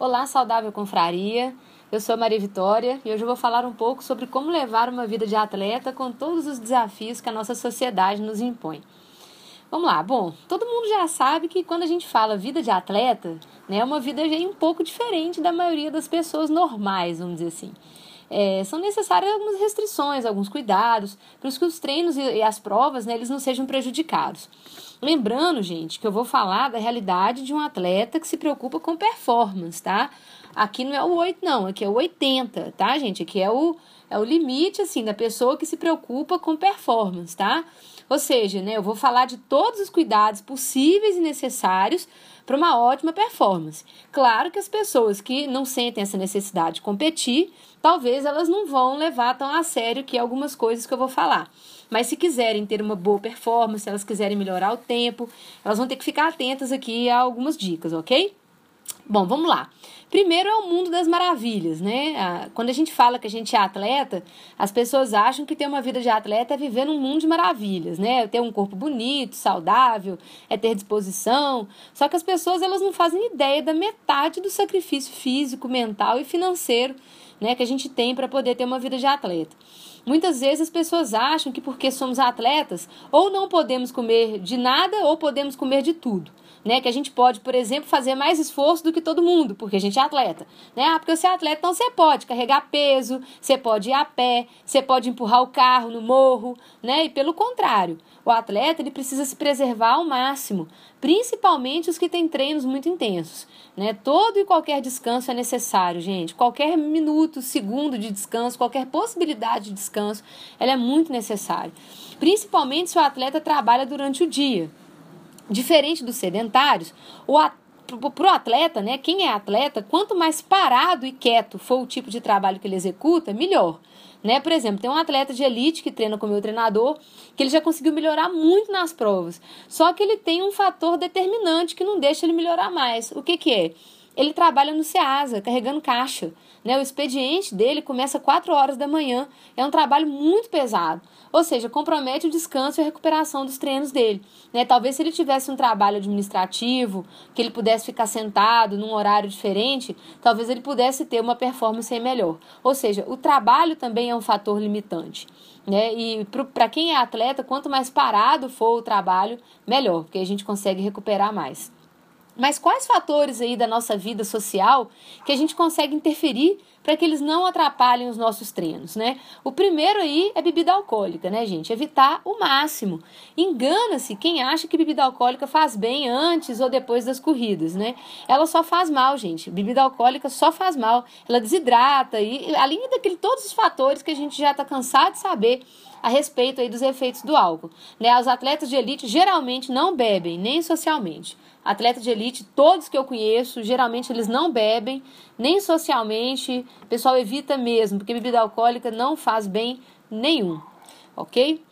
Olá, saudável confraria. Eu sou Maria Vitória e hoje eu vou falar um pouco sobre como levar uma vida de atleta com todos os desafios que a nossa sociedade nos impõe. Vamos lá, bom, todo mundo já sabe que quando a gente fala vida de atleta, né, é uma vida já um pouco diferente da maioria das pessoas normais, vamos dizer assim é, são necessárias algumas restrições, alguns cuidados, para que os treinos e, as provas né, eles não sejam prejudicados. Lembrando, gente, que eu vou falar da realidade de um atleta que se preocupa com performance, tá? Aqui não é o 8, não, aqui é o 80, tá, gente? Aqui é o, é o limite, assim, da pessoa que se preocupa com performance, tá? Ou seja, né, eu vou falar de todos os cuidados possíveis e necessários para uma ótima performance. Claro que as pessoas que não sentem essa necessidade de competir, talvez elas não vão levar tão a sério que algumas coisas que eu vou falar. Mas se quiserem ter uma boa performance, se elas quiserem melhorar o tempo, elas vão ter que ficar atentas aqui a algumas dicas, ok? Bom, vamos lá. Primeiro é o mundo das maravilhas, né? Quando a gente fala que a gente é atleta, as pessoas acham que ter uma vida de atleta é viver num mundo de maravilhas, né? É ter um corpo bonito, saudável, é ter disposição. Só que as pessoas elas não fazem ideia da metade do sacrifício físico, mental e financeiro, né, que a gente tem para poder ter uma vida de atleta. Muitas vezes as pessoas acham que porque somos atletas, ou não podemos comer de nada ou podemos comer de tudo né? Que a gente pode, por exemplo, fazer mais esforço do que todo mundo, porque a gente é atleta, né? Ah, porque você é atleta, então você pode carregar peso, você pode ir a pé, você pode empurrar o carro no morro, né? E pelo contrário, o atleta ele precisa se preservar ao máximo, principalmente os que têm treinos muito intensos, né? Todo e qualquer descanso é necessário, gente. Qualquer minuto, segundo de descanso, qualquer possibilidade de descanso, ela é muito necessária. Principalmente se o atleta trabalha durante o dia. Diferente dos sedentários, para o atleta, né, quem é atleta, quanto mais parado e quieto for o tipo de trabalho que ele executa, melhor. Né? Por exemplo, tem um atleta de elite que treina com o meu treinador, que ele já conseguiu melhorar muito nas provas. Só que ele tem um fator determinante que não deixa ele melhorar mais. O que, que é? Ele trabalha no SEASA, carregando caixa. Né? O expediente dele começa 4 horas da manhã. É um trabalho muito pesado. Ou seja, compromete o descanso e a recuperação dos treinos dele. Né? Talvez se ele tivesse um trabalho administrativo, que ele pudesse ficar sentado num horário diferente, talvez ele pudesse ter uma performance melhor. Ou seja, o trabalho também é um fator limitante. Né? E para quem é atleta, quanto mais parado for o trabalho, melhor, porque a gente consegue recuperar mais. Mas quais fatores aí da nossa vida social que a gente consegue interferir para que eles não atrapalhem os nossos treinos, né? O primeiro aí é bebida alcoólica, né, gente? Evitar o máximo. Engana-se quem acha que bebida alcoólica faz bem antes ou depois das corridas, né? Ela só faz mal, gente. Bebida alcoólica só faz mal. Ela desidrata e além daquele todos os fatores que a gente já está cansado de saber a respeito aí dos efeitos do álcool. Né? Os atletas de elite geralmente não bebem, nem socialmente. Atleta de elite, todos que eu conheço, geralmente eles não bebem, nem socialmente. Pessoal evita mesmo, porque bebida alcoólica não faz bem nenhum, ok?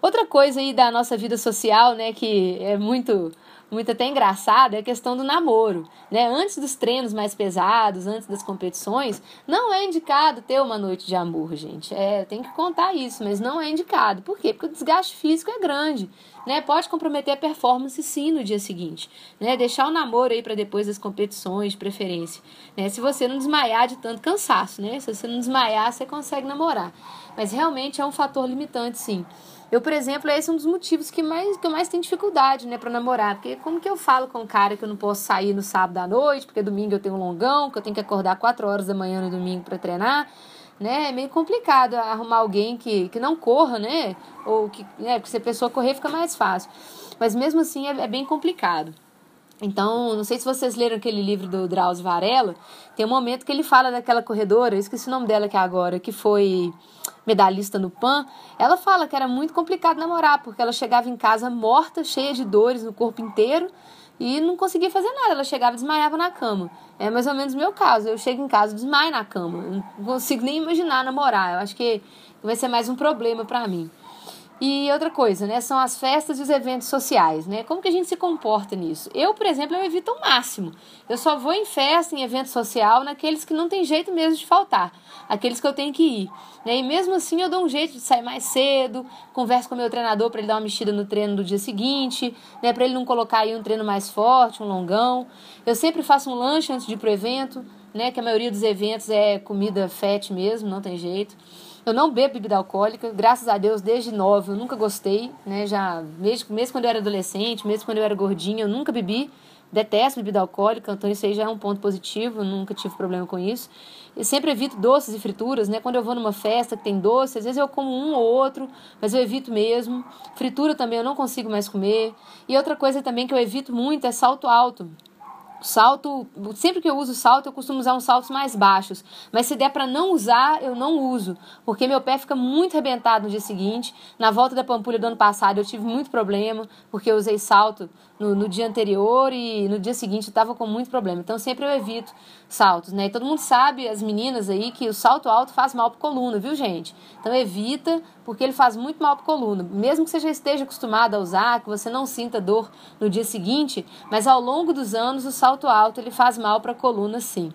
Outra coisa aí da nossa vida social, né, que é muito muito até engraçado é a questão do namoro, né? Antes dos treinos mais pesados, antes das competições, não é indicado ter uma noite de amor, gente. É, tem que contar isso, mas não é indicado. Por quê? Porque o desgaste físico é grande, né? Pode comprometer a performance sim no dia seguinte, né? Deixar o namoro aí para depois das competições, de preferência, né? Se você não desmaiar de tanto cansaço, né? Se você não desmaiar, você consegue namorar. Mas realmente é um fator limitante, sim. Eu, por exemplo, esse é um dos motivos que, mais, que eu mais tenho dificuldade, né, para namorar. Porque como que eu falo com um cara que eu não posso sair no sábado à noite, porque domingo eu tenho um longão, que eu tenho que acordar 4 horas da manhã no domingo para treinar, né? É meio complicado arrumar alguém que, que não corra, né? Ou que, né, porque se a pessoa correr fica mais fácil. Mas mesmo assim é, é bem complicado. Então, não sei se vocês leram aquele livro do Drauzio Varela, tem um momento que ele fala daquela corredora, eu esqueci o nome dela aqui agora, que foi medalhista no PAN, ela fala que era muito complicado namorar, porque ela chegava em casa morta, cheia de dores no corpo inteiro e não conseguia fazer nada. Ela chegava e desmaiava na cama. É mais ou menos o meu caso. Eu chego em casa desmaio na cama. Não consigo nem imaginar namorar. Eu acho que vai ser mais um problema para mim. E outra coisa, né, são as festas e os eventos sociais, né? Como que a gente se comporta nisso? Eu, por exemplo, eu evito ao máximo. Eu só vou em festa, em evento social, naqueles que não tem jeito mesmo de faltar, aqueles que eu tenho que ir. Né? E mesmo assim eu dou um jeito de sair mais cedo, converso com o meu treinador para ele dar uma mexida no treino do dia seguinte, né, para ele não colocar aí um treino mais forte, um longão. Eu sempre faço um lanche antes de ir pro evento, né, que a maioria dos eventos é comida fat mesmo, não tem jeito. Eu não bebo bebida alcoólica, graças a Deus, desde nova eu nunca gostei, né? Já, mesmo, mesmo quando eu era adolescente, mesmo quando eu era gordinha, eu nunca bebi. Detesto bebida alcoólica, então isso aí já é um ponto positivo, nunca tive problema com isso. Eu sempre evito doces e frituras, né? Quando eu vou numa festa que tem doce, às vezes eu como um ou outro, mas eu evito mesmo. Fritura também eu não consigo mais comer. E outra coisa também que eu evito muito é salto alto. Salto, sempre que eu uso salto, eu costumo usar uns saltos mais baixos. Mas se der para não usar, eu não uso, porque meu pé fica muito arrebentado no dia seguinte. Na volta da Pampulha do ano passado, eu tive muito problema, porque eu usei salto no, no dia anterior e no dia seguinte eu estava com muito problema. Então sempre eu evito saltos, né? E todo mundo sabe, as meninas aí, que o salto alto faz mal para coluna, viu, gente? Então evita, porque ele faz muito mal para coluna. Mesmo que você já esteja acostumado a usar, que você não sinta dor no dia seguinte, mas ao longo dos anos o salto alto ele faz mal para a coluna, sim.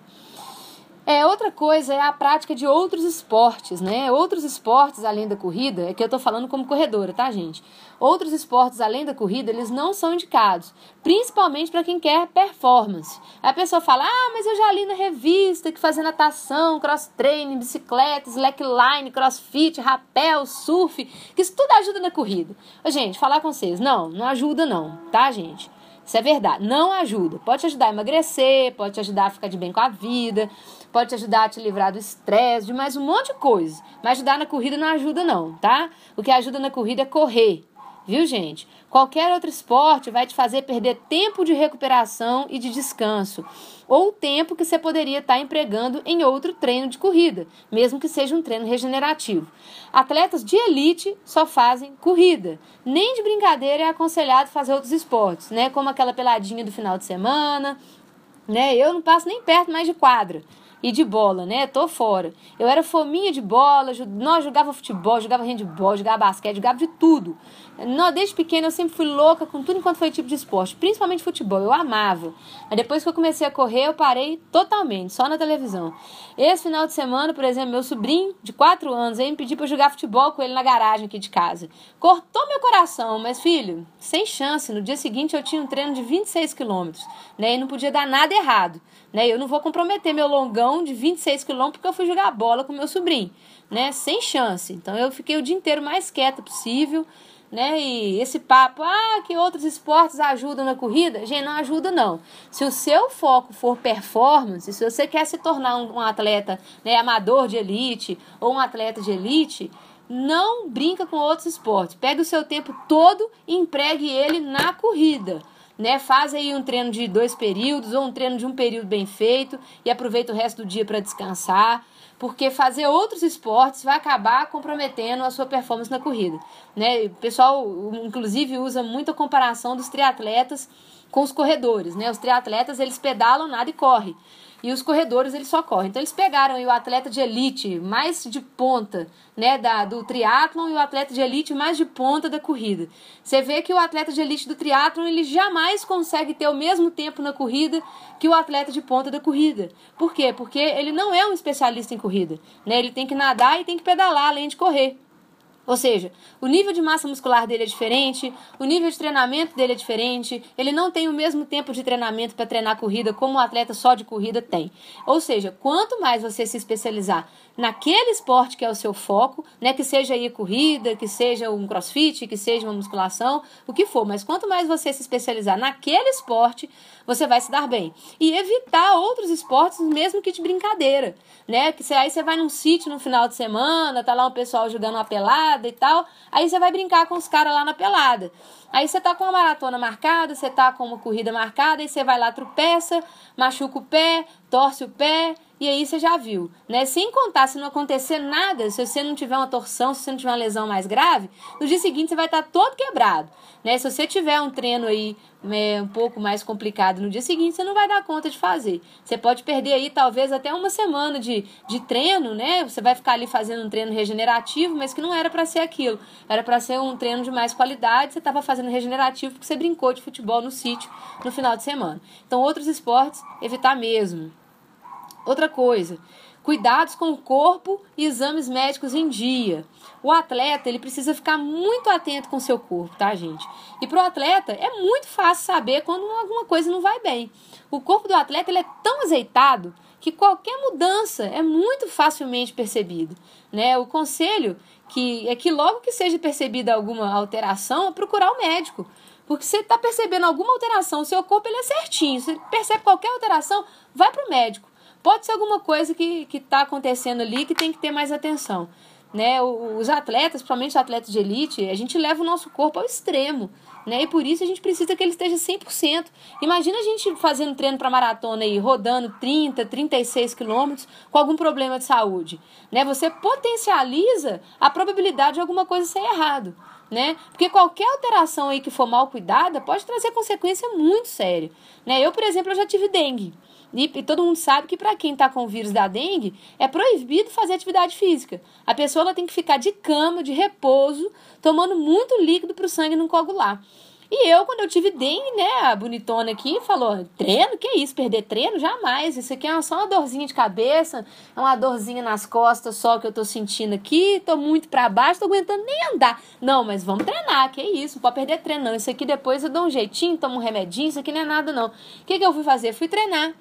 É, outra coisa é a prática de outros esportes, né? Outros esportes além da corrida, é que eu tô falando como corredora, tá, gente? Outros esportes além da corrida, eles não são indicados, principalmente para quem quer performance. A pessoa fala: "Ah, mas eu já li na revista que fazer natação, cross training, bicicleta, slackline, crossfit, rapel, surf, que isso tudo ajuda na corrida". Gente, falar com vocês, não, não ajuda não, tá, gente? Isso é verdade. Não ajuda. Pode te ajudar a emagrecer, pode te ajudar a ficar de bem com a vida, pode te ajudar a te livrar do estresse, de mais um monte de coisa. Mas ajudar na corrida não ajuda, não, tá? O que ajuda na corrida é correr. Viu, gente? Qualquer outro esporte vai te fazer perder tempo de recuperação e de descanso, ou tempo que você poderia estar empregando em outro treino de corrida, mesmo que seja um treino regenerativo. Atletas de elite só fazem corrida. Nem de brincadeira é aconselhado fazer outros esportes, né? Como aquela peladinha do final de semana, né? Eu não passo nem perto mais de quadra e de bola, né? Tô fora. Eu era fominha de bola, nós jogava futebol, jogava handball, jogava basquete, jogava de tudo. Desde pequena eu sempre fui louca com tudo enquanto foi tipo de esporte, principalmente futebol, eu amava. Mas depois que eu comecei a correr, eu parei totalmente, só na televisão. Esse final de semana, por exemplo, meu sobrinho de 4 anos aí me pediu para jogar futebol com ele na garagem aqui de casa. Cortou meu coração, mas filho, sem chance. No dia seguinte eu tinha um treino de 26 quilômetros, né? E não podia dar nada errado, né? Eu não vou comprometer meu longão de 26 quilômetros porque eu fui jogar bola com meu sobrinho, né? Sem chance. Então eu fiquei o dia inteiro mais quieta possível né? E esse papo, ah, que outros esportes ajudam na corrida, gente, não ajuda não. Se o seu foco for performance, se você quer se tornar um, um atleta, né, amador de elite ou um atleta de elite, não brinca com outros esportes. Pegue o seu tempo todo e empregue ele na corrida. Né, faz aí um treino de dois períodos ou um treino de um período bem feito e aproveita o resto do dia para descansar porque fazer outros esportes vai acabar comprometendo a sua performance na corrida. Né? O pessoal, inclusive, usa muito a comparação dos triatletas com os corredores. Né? Os triatletas, eles pedalam, nada e correm e os corredores eles só correm. Então eles pegaram o atleta de elite mais de ponta, né, da do triatlon e o atleta de elite mais de ponta da corrida. Você vê que o atleta de elite do triatlon ele jamais consegue ter o mesmo tempo na corrida que o atleta de ponta da corrida. Por quê? Porque ele não é um especialista em corrida, né? Ele tem que nadar e tem que pedalar além de correr. Ou seja, o nível de massa muscular dele é diferente, o nível de treinamento dele é diferente, ele não tem o mesmo tempo de treinamento para treinar corrida como um atleta só de corrida tem. Ou seja, quanto mais você se especializar naquele esporte que é o seu foco, né, que seja aí corrida, que seja um crossfit, que seja uma musculação, o que for, mas quanto mais você se especializar naquele esporte, você vai se dar bem. E evitar outros esportes, mesmo que de brincadeira, né? Que aí você vai num sítio no final de semana, tá lá um pessoal jogando uma pelada e tal, aí você vai brincar com os caras lá na pelada. Aí você tá com uma maratona marcada, você tá com uma corrida marcada, aí você vai lá, tropeça, machuca o pé, torce o pé, e aí você já viu, né? Sem contar, se não acontecer nada, se você não tiver uma torção, se você não tiver uma lesão mais grave, no dia seguinte você vai estar todo quebrado, né? Se você tiver um treino aí é, um pouco mais complicado no dia seguinte, você não vai dar conta de fazer. Você pode perder aí talvez até uma semana de, de treino, né? Você vai ficar ali fazendo um treino regenerativo, mas que não era para ser aquilo. Era para ser um treino de mais qualidade, você estava fazendo regenerativo porque você brincou de futebol no sítio no final de semana. Então, outros esportes, evitar mesmo. Outra coisa, cuidados com o corpo e exames médicos em dia. O atleta ele precisa ficar muito atento com o seu corpo, tá, gente? E para o atleta é muito fácil saber quando alguma coisa não vai bem. O corpo do atleta ele é tão azeitado que qualquer mudança é muito facilmente percebido. Né? O conselho que é que logo que seja percebida alguma alteração, é procurar o médico. Porque você está percebendo alguma alteração, seu corpo ele é certinho. Você percebe qualquer alteração, vai para o médico. Pode ser alguma coisa que está acontecendo ali que tem que ter mais atenção. Né? Os atletas, principalmente os atletas de elite, a gente leva o nosso corpo ao extremo. Né? E por isso a gente precisa que ele esteja 100%. Imagina a gente fazendo treino para maratona aí, rodando 30, 36 quilômetros com algum problema de saúde. Né? Você potencializa a probabilidade de alguma coisa ser errado. Né? Porque qualquer alteração aí que for mal cuidada pode trazer consequência muito séria. Né? Eu, por exemplo, eu já tive dengue. E, todo mundo sabe que para quem está com o vírus da dengue, é proibido fazer atividade física. A pessoa ela tem que ficar de cama, de repouso, tomando muito líquido para o sangue não coagular. E eu, quando eu tive dengue, né, a bonitona aqui falou: treino? Que isso? Perder treino? Jamais. Isso aqui é só uma dorzinha de cabeça, é uma dorzinha nas costas só que eu tô sentindo aqui, tô muito para baixo, tô aguentando nem andar. Não, mas vamos treinar, que isso? Não pode perder treino, não. Isso aqui depois eu dou um jeitinho, tomo um remedinho, isso aqui não é nada, não. O que, que eu fui fazer? Fui treinar.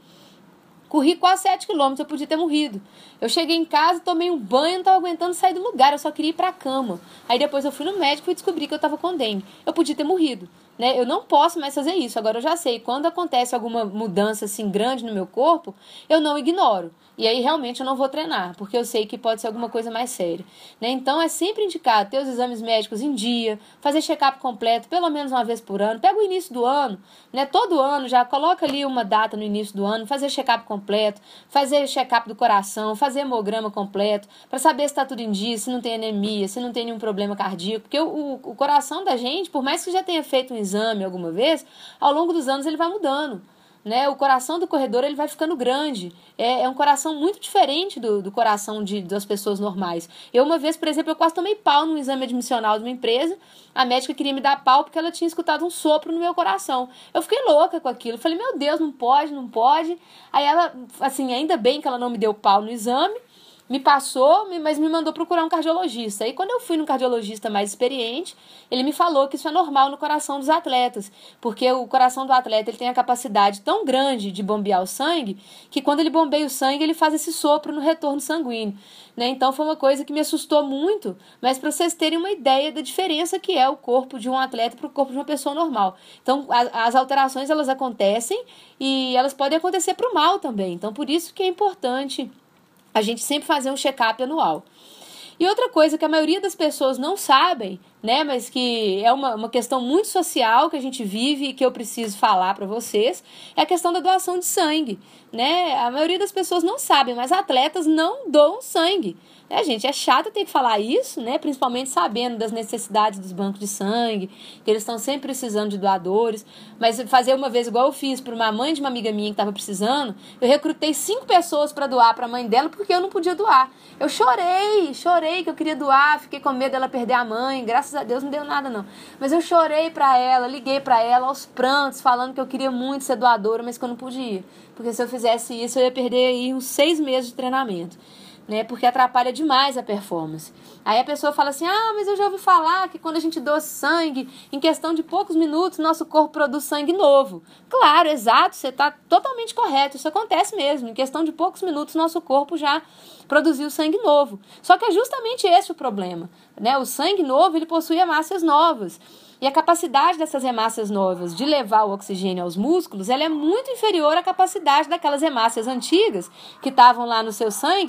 Corri quase 7 quilômetros, eu podia ter morrido. Eu cheguei em casa, tomei um banho, não estava aguentando sair do lugar, eu só queria ir para a cama. Aí depois eu fui no médico e descobri que eu estava com dengue. Eu podia ter morrido né? Eu não posso mais fazer isso. Agora eu já sei, quando acontece alguma mudança assim grande no meu corpo, eu não ignoro. E aí realmente eu não vou treinar, porque eu sei que pode ser alguma coisa mais séria. Né? Então é sempre indicar ter os exames médicos em dia, fazer check-up completo pelo menos uma vez por ano. Pega o início do ano, né? Todo ano já coloca ali uma data no início do ano, fazer check-up completo, fazer check-up do coração, fazer hemograma completo, para saber se está tudo em dia, se não tem anemia, se não tem nenhum problema cardíaco. Porque o, o, o coração da gente, por mais que já tenha feito um exame alguma vez, ao longo dos anos ele vai mudando. Né? O coração do corredor ele vai ficando grande. É, é um coração muito diferente do, do coração de, das pessoas normais. Eu, uma vez, por exemplo, eu quase tomei pau num exame admissional de uma empresa. A médica queria me dar pau porque ela tinha escutado um sopro no meu coração. Eu fiquei louca com aquilo. Falei, meu Deus, não pode, não pode. Aí ela, assim, ainda bem que ela não me deu pau no exame me passou, mas me mandou procurar um cardiologista. E quando eu fui no cardiologista mais experiente, ele me falou que isso é normal no coração dos atletas, porque o coração do atleta ele tem a capacidade tão grande de bombear o sangue que quando ele bombeia o sangue, ele faz esse sopro no retorno sanguíneo. Né? Então foi uma coisa que me assustou muito, mas para vocês terem uma ideia da diferença que é o corpo de um atleta para o corpo de uma pessoa normal. Então a, as alterações elas acontecem e elas podem acontecer para o mal também. Então por isso que é importante a gente sempre fazer um check-up anual. E outra coisa que a maioria das pessoas não sabem, né, mas que é uma, uma questão muito social que a gente vive e que eu preciso falar para vocês, é a questão da doação de sangue, né? A maioria das pessoas não sabem, mas atletas não doam sangue. É, gente, é chato ter que falar isso, né? Principalmente sabendo das necessidades dos bancos de sangue, que eles estão sempre precisando de doadores. Mas fazer uma vez, igual eu fiz para uma mãe de uma amiga minha que estava precisando, eu recrutei cinco pessoas para doar para a mãe dela porque eu não podia doar. Eu chorei, chorei que eu queria doar, fiquei com medo dela perder a mãe. Graças a Deus não deu nada, não. Mas eu chorei para ela, liguei para ela aos prantos, falando que eu queria muito ser doadora, mas que eu não podia. Porque se eu fizesse isso, eu ia perder aí uns seis meses de treinamento né? Porque atrapalha demais a performance. Aí a pessoa fala assim: ah, mas eu já ouvi falar que quando a gente doa sangue, em questão de poucos minutos, nosso corpo produz sangue novo. Claro, exato, você está totalmente correto. Isso acontece mesmo. Em questão de poucos minutos, nosso corpo já produziu sangue novo. Só que é justamente esse o problema. Né? O sangue novo ele possui hemácias novas. E a capacidade dessas hemácias novas de levar o oxigênio aos músculos, ela é muito inferior à capacidade daquelas hemácias antigas que estavam lá no seu sangue,